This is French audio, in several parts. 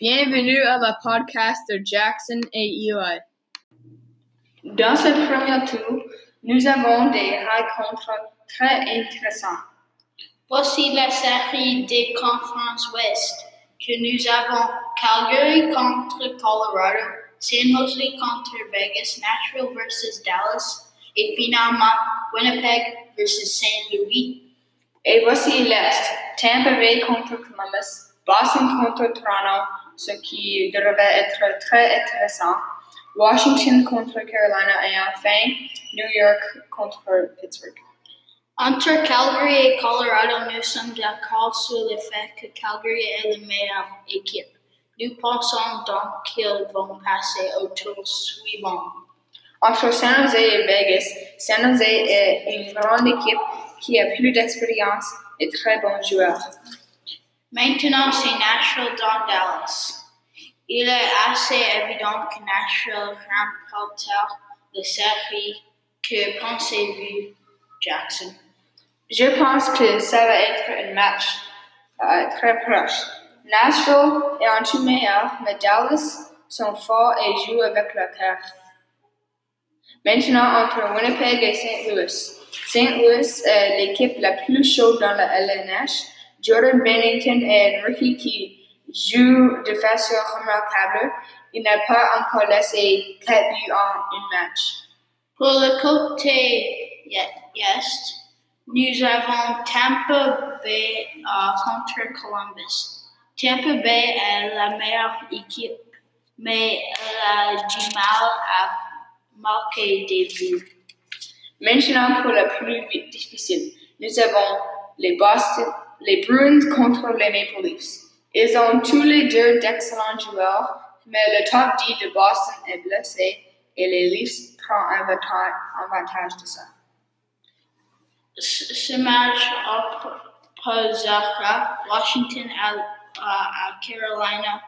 Bienvenue à la podcast de Jackson et Eli. Dans ce premier tour, nous avons des rencontres très intéressantes. Voici la série des conférences Ouest que nous avons Calgary contre Colorado, San Jose contre Vegas, Nashville versus Dallas et finalement Winnipeg versus Saint Louis. Et voici l'Est, Tampa Bay contre Columbus, Boston contre Toronto, ce qui devrait être très intéressant, Washington contre Carolina et enfin New York contre Pittsburgh. Entre Calgary et Colorado, nous sommes d'accord sur le fait que Calgary est la meilleure équipe. Nous pensons donc qu'ils vont passer au tour suivant. Entre San Jose et Vegas, San Jose est une grande équipe qui a plus d'expérience et très bons joueurs. Maintenant, c'est Nashville dans Dallas. Il est assez évident que Nashville remportera la série. Que pensez-vous, Jackson? Je pense que ça va être un match euh, très proche. Nashville est en tout mais Dallas sont forts et jouent avec leur cœur. Maintenant, entre Winnipeg et St. Louis. St. Louis est l'équipe la plus chaude dans la LNH. Jordan Bennington un rookie qui joue de façon remarquable. Il n'a pas encore laissé 4 buts en un match. Pour le côté Est, nous avons Tampa Bay uh, contre Columbus. Tampa Bay est la meilleure équipe, mais elle a du mal à marquer des buts. Maintenant, pour le plus difficile, nous avons les Boston, les Bruins contre les Maple Leafs. Ils ont tous les deux d'excellents joueurs, mais le top 10 de Boston est blessé et les Leafs prennent avantage de ça. Ce match opposera Washington à, Carolina.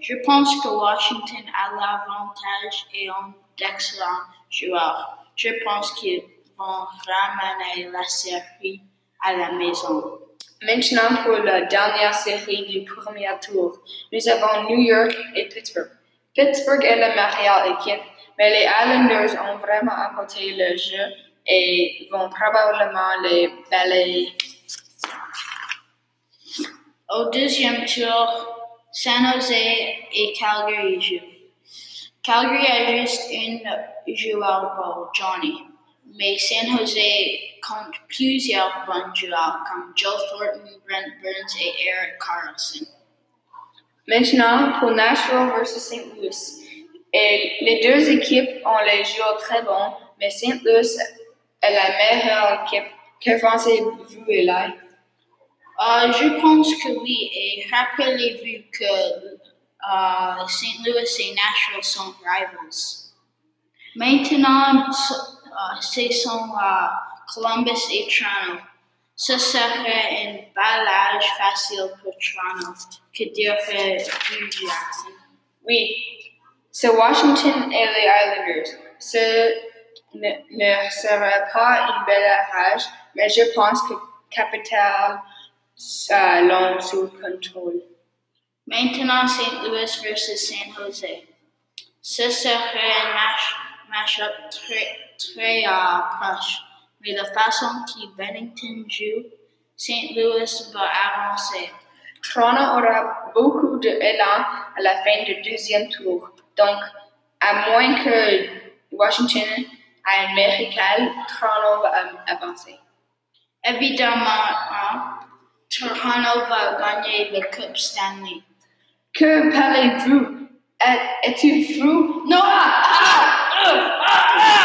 Je pense que Washington a l'avantage et ont d'excellents joueurs. Je pense qu'ils vont ramener la série à la maison. Maintenant pour la dernière série du premier tour, nous avons New York et Pittsburgh. Pittsburgh est la meilleure équipe, mais les Islanders ont vraiment apporté le jeu et vont probablement les balayer. Au deuxième tour, San Jose et Calgary jouent. Calgary a juste un joueur pour Johnny, mais San Jose compte plusieurs bons joueurs comme Joe Thornton, Brent Burns et Eric Carlson. Maintenant, pour Nashville versus St. Louis. Et les deux équipes ont les joueurs très bons, mais St. Louis est la meilleure équipe. Que pensez-vous, Eli? Uh, je pense que oui, et rappelez-vous que uh, St. Louis et Nashville sont rivals. Maintenant, uh, ce sont Columbus et Toronto. Ce serait un balage facile que dirait Jackson. Oui, c'est Washington et les Islanders. Ce ne, ne serait pas une belle rage, mais je pense que Capital uh, l'ont sous contrôle. Maintenant, St. Louis versus San Jose. Ce serait un match, match-up très, très uh, proche, mais la façon que Bennington joue, St. Louis va avancer. Toronto aura beaucoup d'élan à la fin du deuxième tour. Donc, à moins que Washington ait un miracle, Toronto va avancer. Évidemment, Toronto va gagner le Coupe Stanley. Que parlez-vous? Es-tu fou? Non! Ah! Ah! Ah!